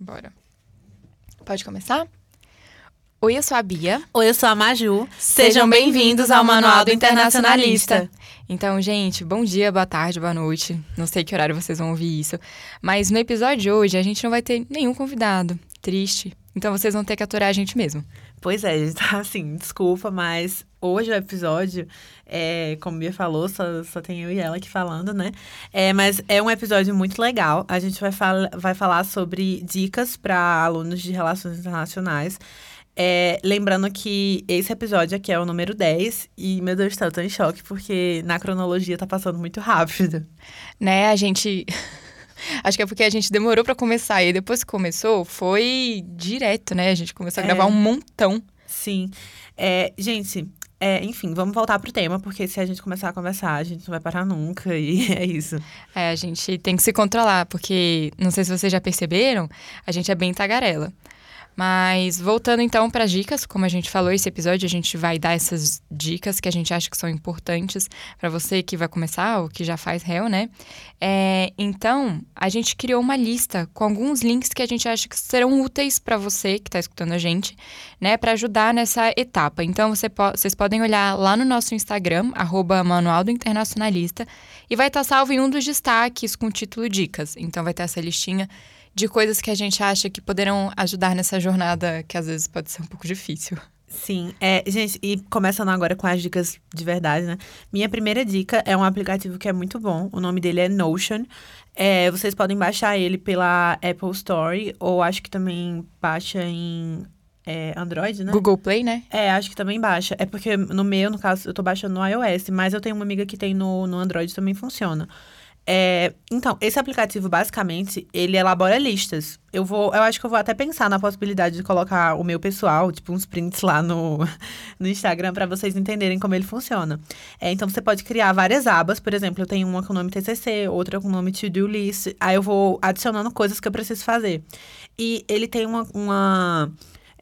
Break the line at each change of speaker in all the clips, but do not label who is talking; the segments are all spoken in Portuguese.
Bora. Pode começar? Oi, eu sou a Bia.
Oi, eu sou a Maju.
Sejam bem-vindos ao Manual do Internacionalista. Então, gente, bom dia, boa tarde, boa noite. Não sei que horário vocês vão ouvir isso. Mas no episódio de hoje, a gente não vai ter nenhum convidado. Triste. Então, vocês vão ter que aturar a gente mesmo.
Pois é, gente tá assim, desculpa, mas hoje o episódio, é, como Bia falou, só, só tem eu e ela aqui falando, né? É, mas é um episódio muito legal. A gente vai, fal vai falar sobre dicas para alunos de relações internacionais. É, lembrando que esse episódio aqui é o número 10 e, meu Deus, eu tô em choque porque na cronologia tá passando muito rápido.
Né, a gente. Acho que é porque a gente demorou para começar e depois que começou, foi direto, né? A gente começou a gravar
É.
um montão.
Sim. É, gente, é, enfim, vamos voltar pro tema, porque se a gente começar a conversar, a gente não vai parar nunca e é isso.
É, a gente tem que se controlar, porque não sei se vocês já perceberam, a gente é bem tagarela. Mas voltando então para as dicas, como a gente falou esse episódio, a gente vai dar essas dicas que a gente acha que são importantes para você que vai começar ou que já faz réu, né? É, então, a gente criou uma lista com alguns links que a gente acha que serão úteis para você que está escutando a gente, né, para ajudar nessa etapa. Então, você po vocês podem olhar lá no nosso Instagram, Manual do Internacionalista, e vai estar salvo em um dos destaques com o título Dicas. Então, vai ter essa listinha de coisas que a gente acha que poderão ajudar nessa jornada que às vezes pode ser um pouco difícil.
Sim, é, gente, e começando agora com as dicas de verdade, né? Minha primeira dica é um aplicativo que é muito bom. O nome dele é Notion. É, vocês podem baixar ele pela Apple Store, ou acho que também baixa em é, Android, né?
Google Play, né?
É, acho que também baixa. É porque no meu, no caso, eu tô baixando no iOS, mas eu tenho uma amiga que tem no, no Android também funciona. É, então, esse aplicativo, basicamente, ele elabora listas. Eu vou, eu acho que eu vou até pensar na possibilidade de colocar o meu pessoal, tipo, uns prints lá no, no Instagram para vocês entenderem como ele funciona. É, então, você pode criar várias abas. Por exemplo, eu tenho uma com o nome TCC, outra com o nome To-Do List. Aí eu vou adicionando coisas que eu preciso fazer. E ele tem uma, uma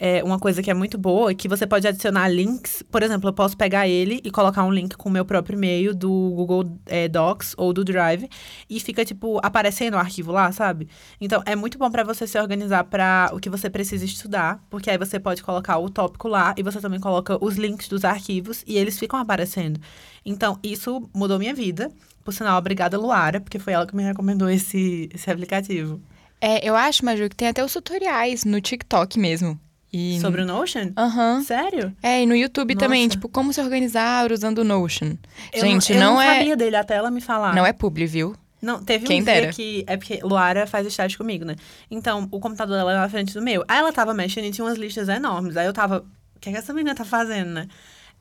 é, uma coisa que é muito boa, é que você pode adicionar links. Por exemplo, eu posso pegar ele e colocar um link com o meu próprio e-mail do Google é, Docs ou do Drive e fica, tipo, aparecendo o arquivo lá, sabe? Então, é muito bom para você se organizar para o que você precisa estudar, porque aí você pode colocar o tópico lá e você também coloca os links dos arquivos e eles ficam aparecendo. Então, isso mudou minha vida. Por sinal, obrigada, Luara, porque foi ela que me recomendou esse, esse aplicativo.
É, eu acho, Maju, que tem até os tutoriais no TikTok mesmo. E...
Sobre o Notion?
Aham.
Sério?
É, e no YouTube também,
Nossa.
tipo, como se organizar usando o Notion.
Eu
Gente,
eu
não,
não
é
sabia dele até ela me falar.
não é publi, viu?
Não, teve
Quem
um dia
dera.
que. É porque Luara faz estágio comigo, né? Então, o computador dela era na frente do meu. Aí ela tava mexendo e tinha umas listas enormes. Aí eu tava. O que, é que essa menina tá fazendo, né?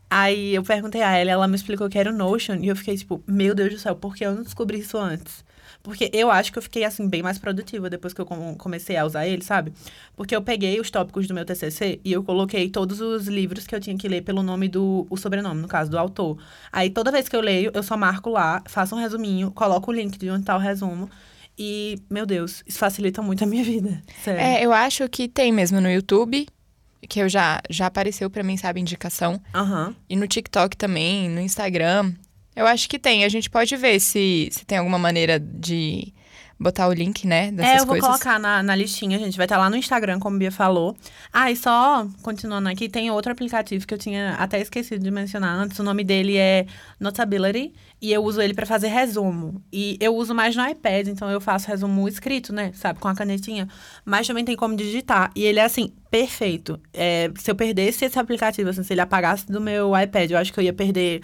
Aí eu perguntei a ela, ela me explicou que era o Notion. E eu fiquei tipo, meu Deus do céu, por que eu não descobri isso antes? Porque eu acho que eu fiquei, assim, bem mais produtiva depois que eu com- comecei a usar ele, sabe? Porque eu peguei os tópicos do meu TCC e eu coloquei todos os livros que eu tinha que ler pelo nome do... O sobrenome, no caso, do autor. Aí, toda vez que eu leio, eu só marco lá, faço um resuminho, coloco o link de onde tá o resumo. E, meu Deus, isso facilita muito a minha vida. Sério.
É, eu acho que tem mesmo no YouTube, que eu já, já apareceu pra mim, sabe, indicação.
Aham.
E no TikTok também, no Instagram. Eu acho que tem. A gente pode ver se, se tem alguma maneira de botar o link, né? Dessas
É, eu vou
coisas.
colocar na, na listinha, gente. Vai estar lá no Instagram, como a Bia falou. Ah, e só continuando aqui, tem outro aplicativo que eu tinha até esquecido de mencionar antes. O nome dele é Notability. E eu uso ele pra fazer resumo. E eu uso mais no iPad, então eu faço resumo escrito, né? Sabe, com a canetinha. Mas também tem como digitar. E ele é, assim, perfeito. É, se eu perdesse esse aplicativo, assim, se ele apagasse do meu iPad, eu acho que eu ia perder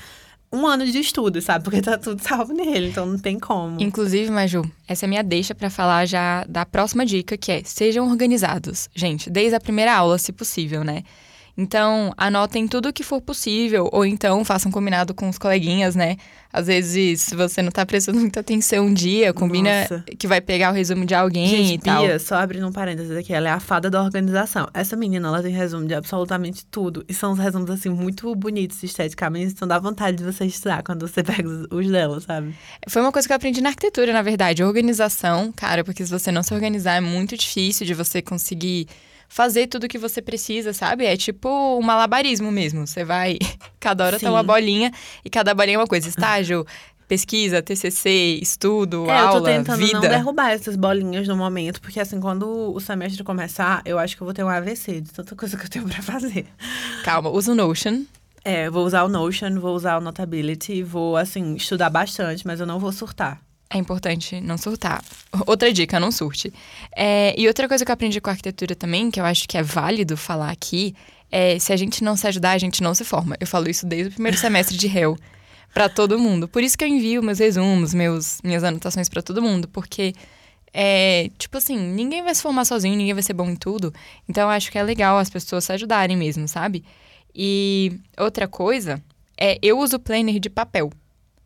um ano de estudo, sabe? Porque tá tudo salvo nele, então não tem como.
Inclusive, Maju, essa é minha deixa pra falar já da próxima dica, que é sejam organizados. Gente, desde a primeira aula, se possível, né? Então, anotem tudo o que for possível, ou então façam combinado com os coleguinhas, né? Às vezes, se você não tá prestando muita atenção um dia, combina
Nossa.
que vai pegar o resumo de alguém
Gente,
e tal.
Bia, só abrindo um parênteses aqui, ela é a fada da organização. Essa menina, ela tem resumo de absolutamente tudo. E são uns resumos, assim, muito bonitos esteticamente. Então dá vontade de você estudar quando você pega os, os dela, sabe?
Foi uma coisa que eu aprendi na arquitetura, na verdade. Organização, cara, porque se você não se organizar é muito difícil de você conseguir fazer tudo que você precisa, sabe? É tipo um malabarismo mesmo. Você vai. Cada hora tá
Sim.
uma bolinha e cada bolinha é uma coisa. Estágio, pesquisa, TCC, estudo,
é,
aula,
eu tô tentando
vida.
não derrubar essas bolinhas no momento, porque assim, quando o semestre começar, eu acho que eu vou ter um AVC de tanta coisa que eu tenho pra fazer.
Calma, usa o Notion.
É, vou usar o Notion, vou usar o Notability, vou, assim, estudar bastante, mas eu não vou surtar.
É importante não surtar. Outra dica, não surte. É, e outra coisa que eu aprendi com a arquitetura também, que eu acho que é válido falar aqui, é se a gente não se ajudar, a gente não se forma. Eu falo isso desde o primeiro semestre de réu para todo mundo. Por isso que eu envio meus resumos, meus, minhas anotações para todo mundo, porque é, tipo assim, ninguém vai se formar sozinho, ninguém vai ser bom em tudo. Então eu acho que é legal as pessoas se ajudarem mesmo, sabe? E outra coisa é eu uso planner de papel.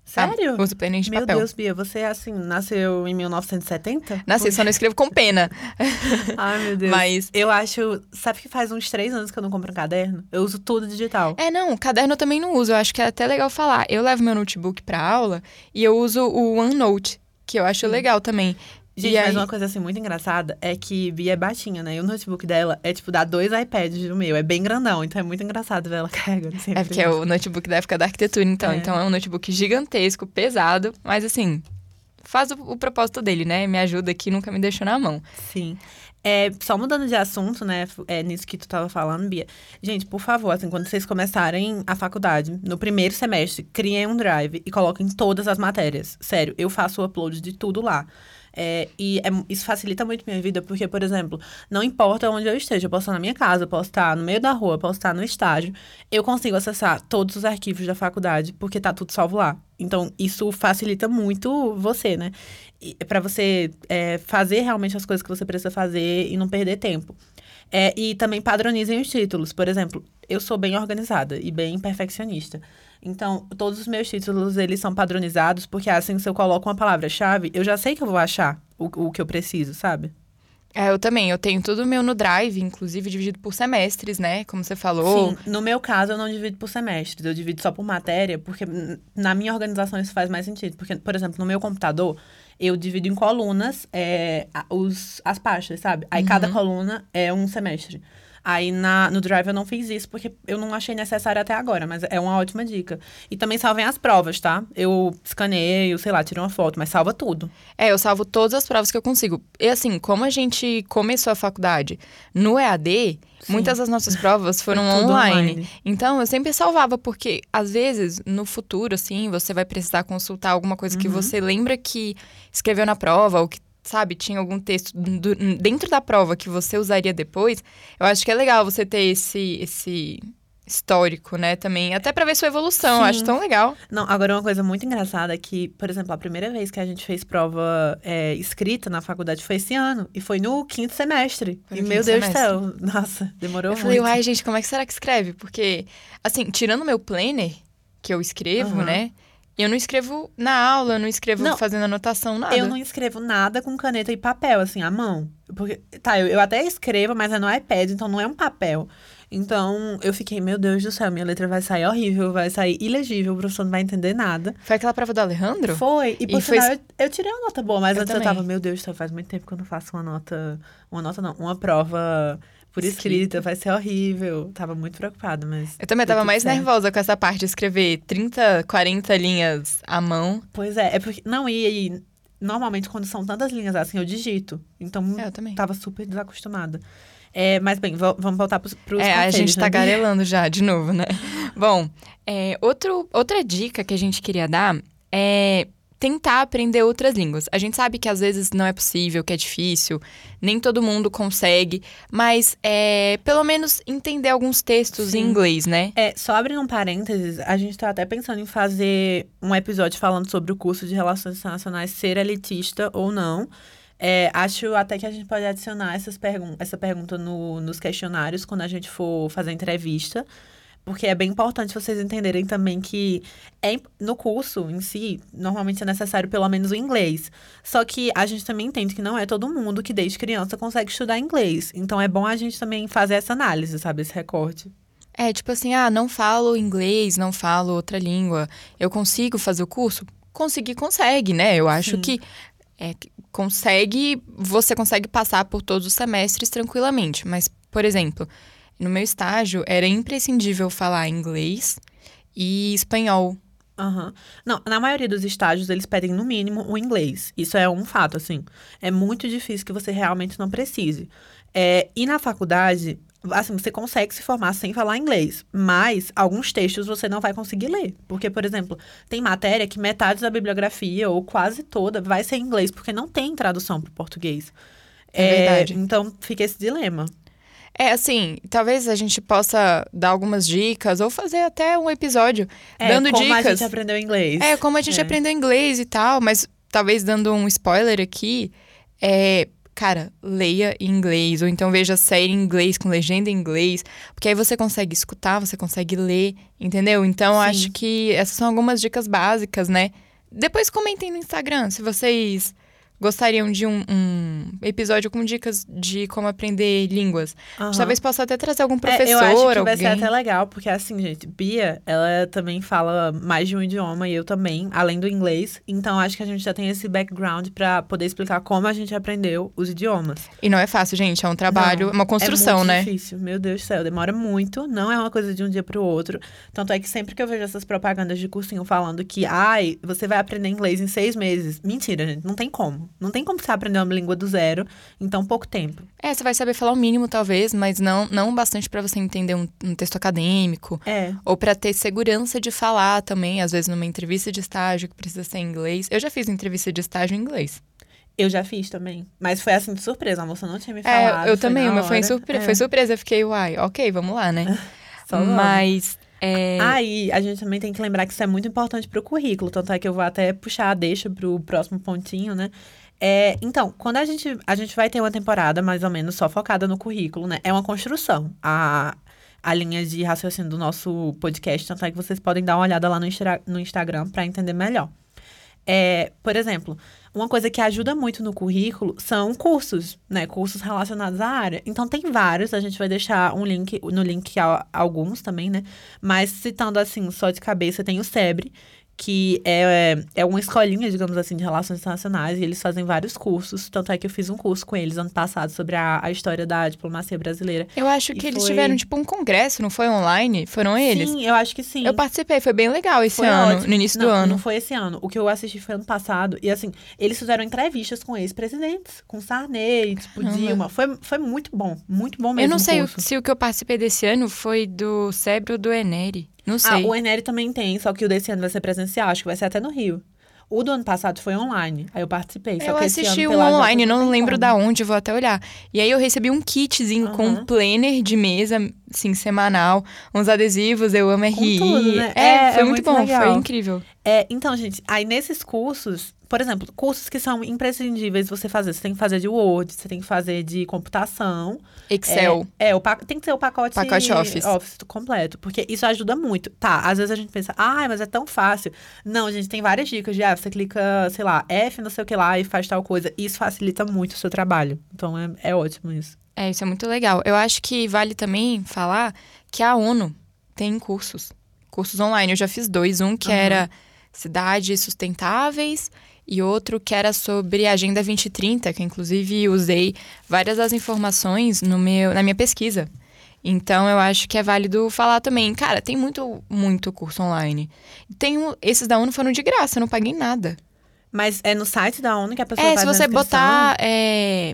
Sério?
Uso planner de
Meu
papel.
Deus, Bia, você, assim, nasceu em 1970?
Nasci, só não escrevo com pena.
Ai, meu Deus.
Mas.
Eu acho. Sabe que faz uns três anos que eu não compro um caderno? Eu uso tudo digital.
É, não, caderno eu também não uso. Eu acho que é até legal falar. Eu levo meu notebook pra aula e eu uso o OneNote, que eu acho legal também.
Gente,
e
mas
aí-
uma coisa assim muito engraçada é que Bia é baixinha, né? E o notebook dela é tipo, dá dois iPads do meu. É bem grandão, então é muito engraçado ver ela carregando sempre.
É porque é o notebook da época da arquitetura, então.
É.
Então é um notebook gigantesco, pesado, mas assim, faz o, o propósito dele, né? Me ajuda aqui, nunca me deixou na mão.
Sim. É, só mudando de assunto, né? É nisso que tu tava falando, Bia. Gente, por favor, assim, quando vocês começarem a faculdade, no primeiro semestre, criem um drive e coloquem todas as matérias. Sério, eu faço o upload de tudo lá. É, e é- isso facilita muito minha vida, porque, por exemplo, não importa onde eu esteja, eu posso estar na minha casa, eu posso estar no meio da rua, eu posso estar no estágio, eu consigo acessar todos os arquivos da faculdade, porque tá tudo salvo lá. Então, isso facilita muito você, né? para você é, fazer realmente as coisas que você precisa fazer e não perder tempo. É, e também padronizem os títulos. Por exemplo, eu sou bem organizada e bem perfeccionista. Então, todos os meus títulos, eles são padronizados, porque assim, se eu coloco uma palavra-chave, eu já sei que eu vou achar o, o que eu preciso, sabe?
É, eu também. Eu tenho tudo meu no Drive, inclusive dividido por semestres, né? Como você falou.
Sim, no meu caso, eu não divido por semestres, eu divido só por matéria, porque na minha organização isso faz mais sentido. Porque, por exemplo, no meu computador, eu divido em colunas é, os, as pastas, sabe? Aí cada coluna é um semestre. Aí na, no Drive eu não fiz isso porque eu não achei necessário até agora, mas é uma ótima dica. E também salvem as provas, tá? Eu escaneio, sei lá, tiro uma foto, mas salva tudo.
É, eu salvo todas as provas que eu consigo. E assim, como a gente começou a faculdade no EAD,
Sim.
muitas das nossas provas foram online.
online.
Então, eu sempre salvava, porque às vezes, no futuro, assim, você vai precisar consultar alguma coisa que
Uhum.
você lembra que escreveu na prova, ou que, sabe, tinha algum texto do- dentro da prova que você usaria depois. Eu acho que é legal você ter esse, esse histórico, né, também. Até pra ver sua evolução. Eu
Sim.
acho tão legal.
Não, agora uma coisa muito engraçada é que, por exemplo, a primeira vez que a gente fez prova é, escrita na faculdade foi esse ano. E foi no quinto semestre. E
no
meu
quinto
Deus do céu, nossa, demorou
Eu falei,
muito.
uai, gente, como é que será que escreve? Porque, assim, tirando meu planner, que eu escrevo,
Aham.
né? Eu não escrevo na aula, eu não escrevo
Não.
fazendo anotação, nada.
Eu não escrevo nada com caneta e papel, assim, à mão. Porque, tá, eu, eu até escrevo, mas é no iPad, então não é um papel. Então, eu fiquei, meu Deus do céu, minha letra vai sair horrível, vai sair ilegível, o professor não vai entender nada.
Foi aquela prova do Alejandro?
Foi. E por
E foi-
sinal, eu, eu tirei uma nota boa, mas
Eu
antes
também.
eu tava, meu Deus do céu, faz muito tempo que eu não faço uma nota. Uma nota não, uma prova por escrita,
Escrita.
vai ser horrível. Tava muito preocupada, mas.
Eu também tava mais
certo.
nervosa com essa parte de escrever 30, 40 linhas à mão.
Pois é, é porque. Não, e, e normalmente quando são tantas linhas assim, eu digito. Então,
É, eu também.
tava super desacostumada. É, mas bem, vamos voltar pros, pros
É, a gente tá
né?
garelando já, de novo, né? Bom, é, outro, outra dica que a gente queria dar é tentar aprender outras línguas. A gente sabe que às vezes não é possível, que é difícil, nem todo mundo consegue, mas é, pelo menos entender alguns textos em
Sim.
inglês, né?
É, só abrindo um parênteses, a gente tá até pensando em fazer um episódio falando sobre o curso de Relações Internacionais ser elitista ou não. É, acho até que a gente pode adicionar essas pergun essa pergunta no- nos questionários quando a gente for fazer entrevista. Porque é bem importante vocês entenderem também que é, no curso em si, normalmente é necessário pelo menos o inglês. Só que a gente também entende que não é todo mundo que desde criança consegue estudar inglês. Então é bom a gente também fazer essa análise, sabe? Esse recorte.
É tipo assim, ah, não falo inglês, não falo outra língua. Eu consigo fazer o curso? Conseguir, consegue, né? Eu acho
Sim.
que é, que consegue, você consegue passar por todos os semestres tranquilamente. Mas, por exemplo, no meu estágio era imprescindível falar inglês e espanhol.
Aham. Não, na maioria dos estágios, eles pedem no mínimo o inglês. Isso é um fato, assim. É muito difícil que você realmente não precise. É, e na faculdade, assim, você consegue se formar sem falar inglês. Mas alguns textos você não vai conseguir ler. Porque, por exemplo, tem matéria que metade da bibliografia, ou quase toda, vai ser em inglês, porque não tem tradução para o português.
É verdade.
Então, fica esse dilema.
É, assim, talvez a gente possa dar algumas dicas ou fazer até um episódio
É,
dando
como
dicas.
a gente aprendeu inglês.
É, como a gente
É.
aprendeu inglês e tal, mas talvez dando um spoiler aqui, é. Cara, leia em inglês, ou então veja série em inglês, com legenda em inglês, porque aí você consegue escutar, você consegue ler, entendeu? Então,
Sim.
acho que essas são algumas dicas básicas, né? Depois comentem no Instagram se vocês gostariam de um, um episódio com dicas de como aprender línguas.
Aham.
Talvez possa até trazer algum
É,
professor,
eu acho que vai
alguém.
ser até legal, porque assim, gente, Bia, ela também fala mais de um idioma e eu também, além do inglês. Então acho que a gente já tem esse background pra poder explicar como a gente aprendeu os idiomas.
E não é fácil, gente, é um trabalho,
Não,
uma construção,
é muito
né?
difícil, meu Deus do céu, demora muito, não é uma coisa de um dia pro outro. Tanto é que sempre que eu vejo essas propagandas de cursinho falando que, ai, você vai aprender inglês em seis meses. Mentira, gente, não tem como. Não tem como você aprender uma língua do zero em tão pouco tempo.
É, você vai saber falar o mínimo, talvez, mas não, não bastante pra você entender um, um texto acadêmico.
É.
Ou pra ter segurança de falar também, às vezes numa entrevista de estágio que precisa ser em inglês. Eu já fiz entrevista de estágio em inglês.
Eu já fiz também. Mas foi assim de surpresa, a moça não tinha me
É,
falado.
eu
foi
também, meu foi, surpre
É.
foi surpresa. Eu fiquei, uai, ok, vamos lá, né? Mas. É,
Aí, a gente também tem que lembrar que isso é muito importante pro currículo. Tanto é que eu vou até puxar a deixa pro próximo pontinho, né? É, então, quando a gente, a gente vai ter uma temporada mais ou menos só focada no currículo, né? É uma construção. A, a linha de raciocínio do nosso podcast. Tanto é que vocês podem dar uma olhada lá no, no Instagram para entender melhor. É, por exemplo, uma coisa que ajuda muito no currículo são cursos, né? Cursos relacionados à área. Então tem vários, a gente vai deixar um link, no link alguns também, né? Mas citando assim, só de cabeça, tem o SEBRE, que é, é uma escolinha, digamos assim, de relações internacionais, e eles fazem vários cursos. Tanto é que eu fiz um curso com eles ano passado sobre a, a história da diplomacia brasileira.
eu acho
e
que eles
foi-
tiveram, tipo, um congresso, não foi online? Foram eles?
Sim, eu acho que sim.
Eu participei, foi bem legal esse
Foi
ano,
ótimo.
no início
não,
do ano.
Não foi esse ano. O que eu assisti foi ano passado. E assim, eles fizeram entrevistas com ex-presidentes, com Sarney, tipo,
Caramba.
Dilma. Foi, foi muito bom. Muito bom mesmo.
Eu não sei o- se o que eu participei desse ano foi do Sebre ou do Eneri. Não
Ah,
sei.
o Eneri também tem, só que o desse ano vai ser presencial. Acho que vai ser até no Rio. O do ano passado foi online. Aí eu participei.
Eu assisti um online, não lembro da onde, vou até olhar. E aí eu recebi um kitzinho com um planner de mesa, assim, semanal, uns adesivos, eu amo RI.
tudo, né?
É,
É,
foi
é
muito
muito
bom,
legal.
foi incrível.
É, então, gente, aí nesses cursos, por exemplo, cursos que são imprescindíveis você fazer. Você tem que fazer de Word, você tem que fazer de computação.
Excel.
É, é, o tem que ser o pacote,
Pacote Office.
completo, porque isso ajuda muito. Tá, às vezes a gente pensa, ai, mas é tão fácil. Não, gente, tem várias dicas de, ah, você clica, sei lá, F, não sei o que lá, e faz tal coisa. Isso facilita muito o seu trabalho. Então é, é ótimo isso.
É, isso é muito legal. Eu acho que vale também falar que a ONU tem cursos. Cursos online. Eu já fiz dois. Um que
Aham.
era cidades sustentáveis e outro que era sobre a Agenda 2030, que inclusive usei várias das informações no meu, na minha pesquisa. Então eu acho que é válido falar também. Cara, tem muito, muito curso online. Tem esses da ONU foram de graça, eu não paguei nada.
Mas é no site da ONU que a pessoa
É,
faz
se
a
você botar. É,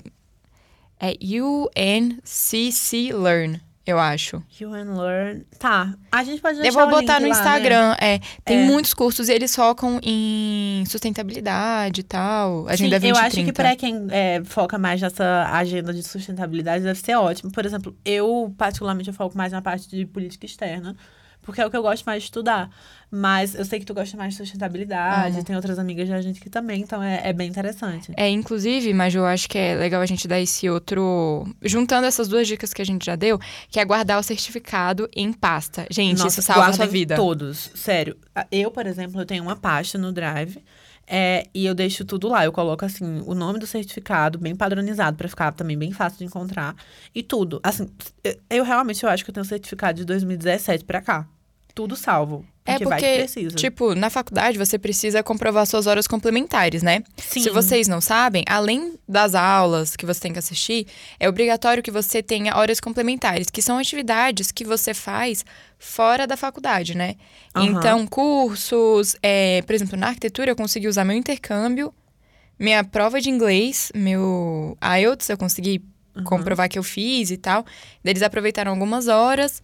é UNCC Learn, eu acho.
You and Learn. Tá, a gente pode deixar
Eu vou botar no
lá, né?
Instagram. É, tem
É.
muitos cursos e eles focam em sustentabilidade e tal. Agenda
Sim, eu
2030.
acho que pra quem é, foca mais nessa agenda de sustentabilidade deve ser ótimo. Por exemplo, eu, particularmente, eu foco mais na parte de política externa, porque é o que eu gosto mais de estudar. Mas eu sei que tu gosta mais de sustentabilidade, tem outras amigas da gente que também, então é, é bem interessante.
É, inclusive, mas eu acho que é legal a gente dar esse outro. Juntando essas duas dicas que a gente já deu, que é guardar o certificado em pasta. Gente,
Nossa,
isso salva a sua vida.
Todos, sério. Eu, por exemplo, eu tenho uma pasta no Drive. é, e eu deixo tudo lá. Eu coloco, assim, o nome do certificado, bem padronizado, pra ficar também bem fácil de encontrar. E tudo. Assim, eu, eu realmente eu acho que eu tenho certificado de 2017 pra cá. Tudo salvo.
É
Porque vai que
porque,
precisa.
tipo, na faculdade você precisa comprovar suas horas complementares, né?
Sim.
Se vocês não sabem, além das aulas que você tem que assistir, é obrigatório que você tenha horas complementares, que são atividades que você faz fora da faculdade, né?
Aham.
Então, cursos, é, por exemplo, na arquitetura eu consegui usar meu intercâmbio, minha prova de inglês, meu IELTS, eu consegui
Uhum.
comprovar que eu fiz e tal. Daí Eles aproveitaram algumas horas.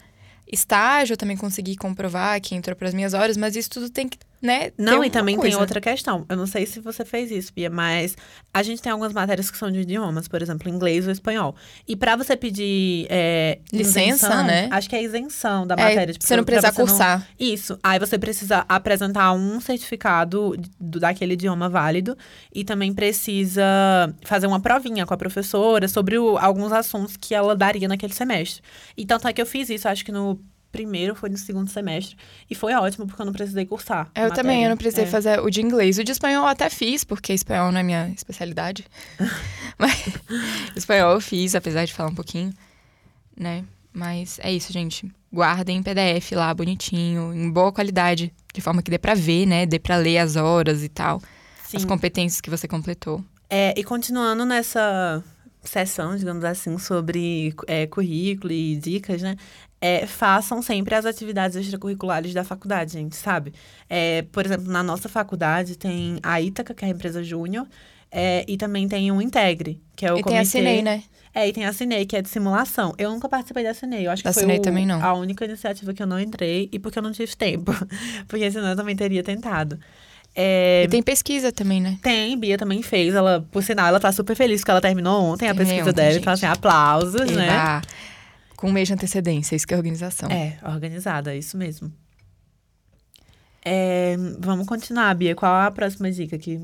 Estágio eu também consegui comprovar que entrou para as minhas horas, mas isso tudo tem que, né?
Não, e também tem
coisa.
outra questão. Eu não sei se você fez isso, Bia, mas a gente tem algumas matérias que são de idiomas, por exemplo, inglês ou espanhol. E pra você pedir é,
Licença,
isenção,
né?
Acho que é isenção da
É,
matéria. tipo,
você não precisa
você não-
cursar.
Isso. Aí você precisa apresentar um certificado do, daquele idioma válido e também precisa fazer uma provinha com a professora sobre o- alguns assuntos que ela daria naquele semestre. E tanto é que eu fiz isso, acho que no primeiro, foi no segundo semestre. E foi ótimo, porque eu não precisei cursar. a
Eu também, eu
matéria.
não precisei
É.
fazer o de inglês. O de espanhol eu até fiz, porque espanhol não é minha especialidade. Mas espanhol eu fiz, apesar de falar um pouquinho, né? Mas é isso, gente. Guardem em PDF lá, bonitinho, em boa qualidade, de forma que dê pra ver, né? Dê pra ler as horas e tal, as
Sim.
competências que você completou.
É, e continuando nessa sessão, digamos assim, sobre é, currículo e dicas, né? É, façam sempre as atividades extracurriculares da faculdade, gente, sabe? É, por exemplo, na nossa faculdade tem a Ítaca, que é a empresa júnior, é, e também tem o Integre, que é o
e
comitê...
tem a Cinei, né?
É, e tem a Cinei, que é de simulação. Eu nunca participei da Cinei, eu acho
Da
que foi o-
também não.
a única iniciativa que eu não entrei e porque eu não tive tempo. porque senão eu também teria tentado. É,
E tem pesquisa também, né?
tem, Bia também fez. Ela, por sinal, ela tá super feliz que ela terminou ontem a pesquisa
ontem,
dela.
gente.
Então, assim, aplausos, né?
Com um mês de antecedência, isso que é organização.
É, organizada, isso mesmo. É, vamos continuar, Bia. Qual a próxima dica que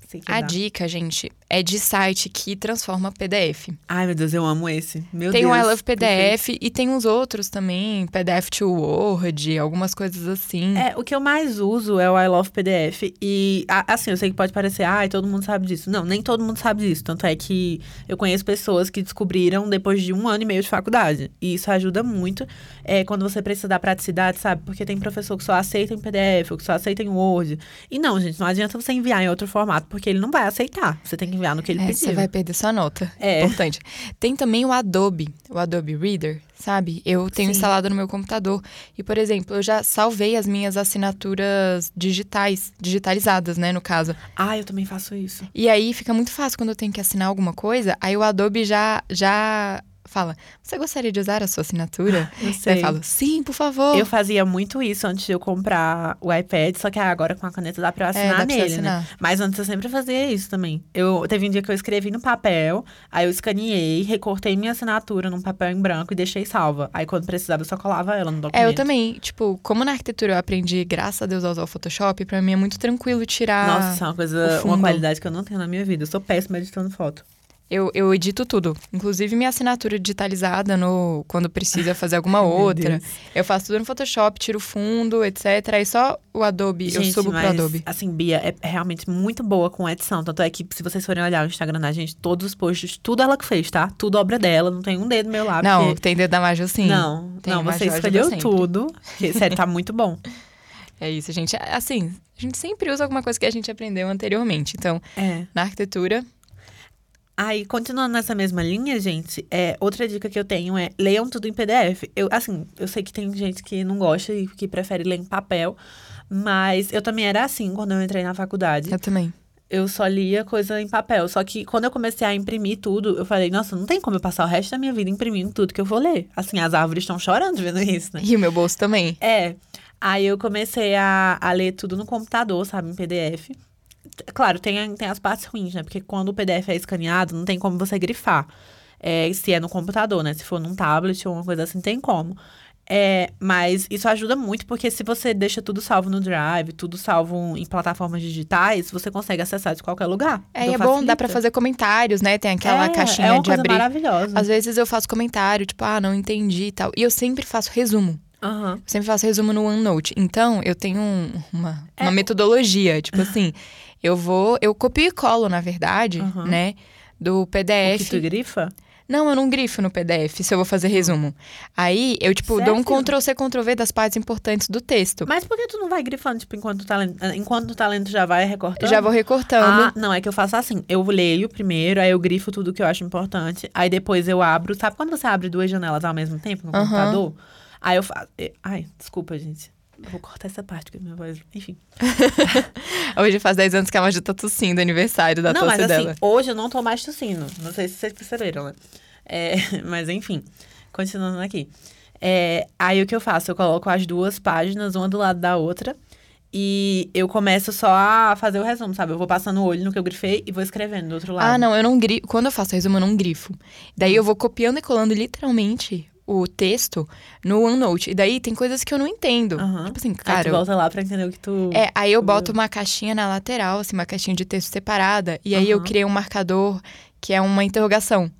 você quer
A
dar?
dica, gente, é de site que transforma PDF.
Ai, meu Deus, eu amo esse. Meu
tem
Deus.
o I Love. PDF e tem uns outros também, PDF to Word, algumas coisas assim.
É, o que eu mais uso é o I Love PDF. E, assim, eu sei que pode parecer, ai, todo mundo sabe disso. Não, nem todo mundo sabe disso. Tanto é que eu conheço pessoas que descobriram depois de um ano e meio de faculdade. E isso ajuda muito é, quando você precisa da praticidade, sabe? Porque tem professor que só aceita em PDF, ou que só aceita em Word. E não, gente, não adianta você enviar em outro formato, porque ele não vai aceitar. Você tem que enviar no que ele
É,
pediu.
você vai perder sua nota.
É.
Importante. Tem também o Adobe, o Adobe Reader, sabe? Eu tenho
Sim.
instalado no meu computador. E, por exemplo, eu já salvei as minhas assinaturas digitais, digitalizadas, né, no caso.
Ah, eu também faço isso.
E aí fica muito fácil quando eu tenho que assinar alguma coisa, aí o Adobe já já fala: "Você gostaria de usar a sua assinatura?"
Eu sei.
eu falo: "Sim, por favor."
Eu fazia muito isso antes de eu comprar o iPad, só que agora com a caneta dá pra eu
É,
assinar
pra você
nele, né?
assinar.
Mas antes eu sempre fazia isso também. Eu teve um dia que eu escrevi no papel, aí eu escaneei, recortei minha assinatura num papel em branco e deixei salva. Aí quando precisava eu só colava ela no documento.
É, eu também, tipo, como na arquitetura eu aprendi, graças a Deus, a usar o Photoshop, pra mim é muito tranquilo tirar.
Nossa, isso é uma coisa, uma qualidade que eu não tenho na minha vida. Eu sou péssima editando foto.
Eu, eu edito tudo. Inclusive minha assinatura digitalizada no quando precisa fazer alguma outra. Eu faço tudo no Photoshop, tiro fundo, etc. Aí só o Adobe, eu
Gente,
subo pro
mas,
Adobe.
Assim, Bia é realmente muito boa com edição. Tanto é que, se vocês forem olhar o Instagram da gente, todos os posts, tudo ela que fez, tá? Tudo obra dela, não tem um dedo meu lá.
Não,
porque...
tem dedo da Maju sim.
Não,
Tem
não, você escolheu tudo. Porque, sério, tá muito bom.
É isso, gente. Assim, a gente sempre usa alguma coisa que a gente aprendeu anteriormente. Então,
É.
na arquitetura,
Aí, continuando nessa mesma linha, gente, é, outra dica que eu tenho é leiam tudo em PDF. Eu, assim, eu sei que tem gente que não gosta e que prefere ler em papel, mas eu também era assim quando eu entrei na faculdade.
eu também.
Eu só lia coisa em papel. Só que quando eu comecei a imprimir tudo, eu falei, nossa, não tem como eu passar o resto da minha vida imprimindo tudo que eu vou ler. Assim, as árvores estão chorando vendo isso, né?
E o meu bolso também.
É. Aí eu comecei a, a ler tudo no computador, sabe, em PDF. Claro, tem, tem as partes ruins, né? Porque quando o PDF é escaneado, não tem como você grifar. É, se é no computador, né? Se for num tablet ou uma coisa assim, tem como. É, mas isso ajuda muito, porque se você deixa tudo salvo no Drive, tudo salvo em plataformas digitais, você consegue acessar de qualquer lugar.
É, e
Então
é bom, dá pra fazer comentários, né? Tem aquela
é,
caixinha
é uma
de
coisa
abrir.
maravilhosa.
Às vezes eu faço comentário, tipo, ah, não entendi e tal. E eu sempre faço resumo. Eu sempre faço resumo no OneNote. Então, eu tenho um- uma,
É.
uma metodologia. Tipo assim, eu vou. Eu copio e colo, na verdade,
Uhum.
né? Do
O
PDF.
que tu grifa?
Não, eu não grifo no PDF se eu vou fazer resumo. Aí eu, tipo, dou um? Ctrl C, Ctrl V das partes importantes do texto.
Mas por que tu não vai grifando, tipo, enquanto o talento, enquanto o talento já vai recortando?
Já vou recortando.
Ah, não, é que eu faço assim. Eu leio primeiro, aí eu grifo tudo que eu acho importante. Aí depois eu abro. Sabe quando você abre duas janelas ao mesmo tempo no
Aham.
computador? Aí eu faço. eh, Ai, desculpa, gente. Eu Vou cortar essa parte, porque minha voz. Enfim.
Hoje faz 10 anos que a Maju tá tossindo, aniversário da
não,
tosse
mas
dela.
assim, hoje eu não tô mais tossindo. Não sei se vocês perceberam, né? É, mas enfim, continuando aqui. É, aí o que eu faço? Eu coloco as duas páginas, uma do lado da outra. E eu começo só a fazer o resumo, sabe? Eu vou passando o olho no que eu grifei e vou escrevendo do outro lado.
Ah, não, eu não grifo. Quando eu faço resumo, eu não grifo. Daí eu vou copiando e colando literalmente o texto no OneNote. E daí tem coisas que eu não entendo.
Aham.
Tipo assim,
Aí
cara.
tu
eu-
volta lá pra entender o que tu.
É, aí eu
tu
boto uma caixinha na lateral, assim, uma caixinha de texto separada. E aí eu
Aham.
criei um marcador que é uma interrogação.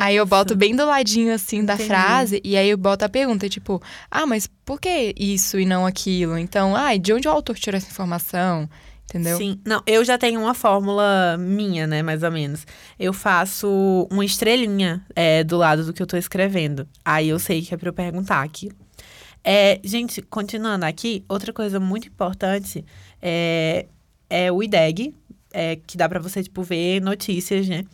Aí eu boto
Nossa.
bem do ladinho, assim, da
Entendi.
frase. E aí eu boto a pergunta, tipo... Ah, mas por que isso e não aquilo? Então, ah, de onde o autor tirou essa informação? Entendeu?
Sim. Não, eu já tenho uma fórmula minha, né, mais ou menos. Eu faço uma estrelinha é, do lado do que eu tô escrevendo. Aí eu sei que é pra eu perguntar aqui. É, gente, continuando aqui, outra coisa muito importante é, é o IDEG, é, que dá pra você, tipo, ver notícias, né?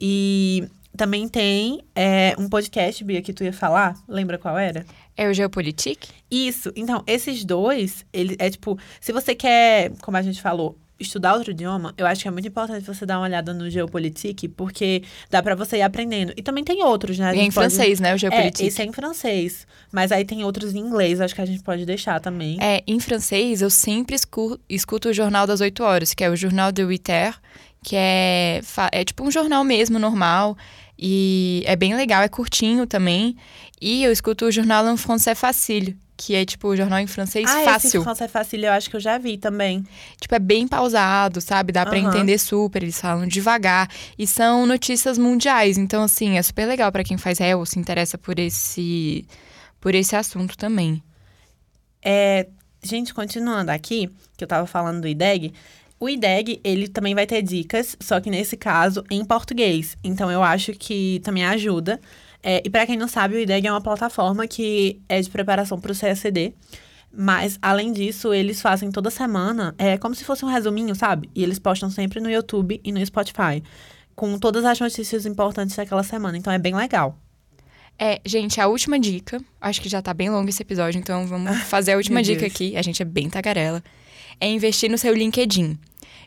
E também tem é, um podcast, Bia, que tu ia falar. Lembra qual era?
É o Geopolitik?
Isso. Então, esses dois, ele é tipo, se você quer, como a gente falou, estudar outro idioma, eu acho que é muito importante você dar uma olhada no Geopolitik, porque dá pra você ir aprendendo. E também tem outros, né?
E é em
pode-
francês, né? O
É,
Geopolitik.
esse é em francês. Mas aí tem outros em inglês, acho que a gente pode deixar também.
É, em francês, eu sempre escu- escuto o Jornal das 8 Horas, que é o Jornal de 8 Heures, que é, é tipo um jornal mesmo, normal. E é bem legal, é curtinho também. E eu escuto o Jornal en Français Facile, que é tipo o jornal em francês
ah, esse
fácil.
francês fácil eu acho que eu já vi também.
Tipo, é bem pausado, sabe? Dá pra
Aham.
entender super, eles falam devagar. E são notícias mundiais, então assim, é super legal pra quem faz réu, se interessa por esse, por esse assunto também.
É, gente, continuando aqui, que eu tava falando do IDEG, o IDEG, ele também vai ter dicas, só que nesse caso em português. Então eu acho que também ajuda. É, e para quem não sabe, o IDEG é uma plataforma que é de preparação para o CSD. Mas, além disso, eles fazem toda semana, é como se fosse um resuminho, sabe? E eles postam sempre no YouTube e no Spotify, com todas as notícias importantes daquela semana. Então é bem legal.
É, gente, a última dica, acho que já tá bem longo esse episódio, então vamos fazer a última dica
Deus.
aqui, a gente é bem tagarela, é investir no seu LinkedIn.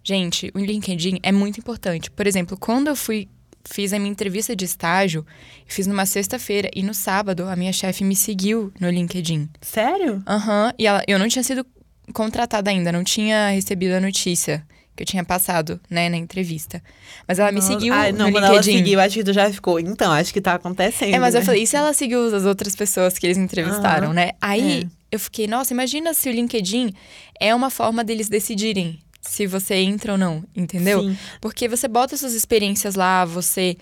Gente, o LinkedIn é muito importante. Por exemplo, quando eu fui fiz a minha entrevista de estágio, fiz numa sexta-feira e no sábado a minha chefe me seguiu no LinkedIn.
Sério?
Aham, e ela, eu não tinha sido contratada ainda, não tinha recebido a notícia que eu tinha passado, né, na entrevista. Mas ela me
Nossa.
seguiu
Ai, não,
no
quando ela
LinkedIn.
seguiu, acho que tu já ficou. Então, acho que tá acontecendo.
É, mas eu
né?
falei, e se ela seguiu as outras pessoas que eles entrevistaram,
Aham.
né? Aí
É.
eu fiquei, nossa, imagina se o LinkedIn é uma forma deles decidirem se você entra ou não, entendeu?
Sim.
Porque você bota suas experiências lá, você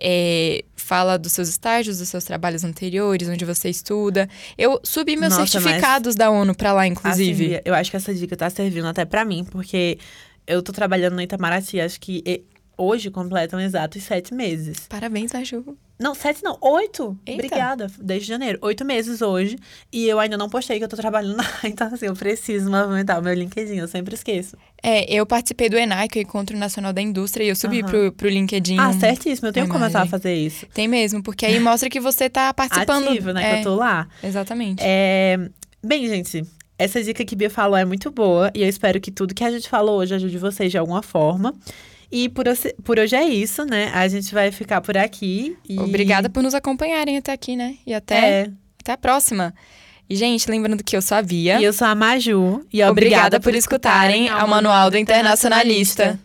é, fala dos seus estágios, dos seus trabalhos anteriores, onde você estuda. Eu subi meus
Nossa,
certificados da ONU pra lá, inclusive.
Assim, eu acho que essa dica tá servindo até pra mim, porque eu tô trabalhando no Itamaraty, acho que hoje completam exatos sete meses.
Parabéns, Maju.
Não, sete não, oito.
Eita.
Obrigada, desde janeiro. Oito meses hoje, e eu ainda não postei que eu tô trabalhando lá. Então, assim, eu preciso movimentar o meu LinkedIn, eu sempre esqueço.
É, eu participei do ENAI, que é o Encontro Nacional da Indústria, e eu subi
Aham.
pro, pro LinkedIn.
Ah, certíssimo, eu tenho que começar a fazer isso.
Tem mesmo, porque aí mostra que você tá participando.
Ativo, né,
é,
que eu tô lá.
Exatamente.
É, Bem, gente, essa dica que Bia falou é muito boa e eu espero que tudo que a gente falou hoje ajude vocês de alguma forma. E por, hoje- por hoje é isso, né? A gente vai ficar por aqui. E...
Obrigada por nos acompanharem até aqui, né? E até,
É,
até a próxima. E, gente, lembrando que eu sou a Bia.
e eu sou a Maju. E
Obrigada por escutarem ao Manual do Internacionalista.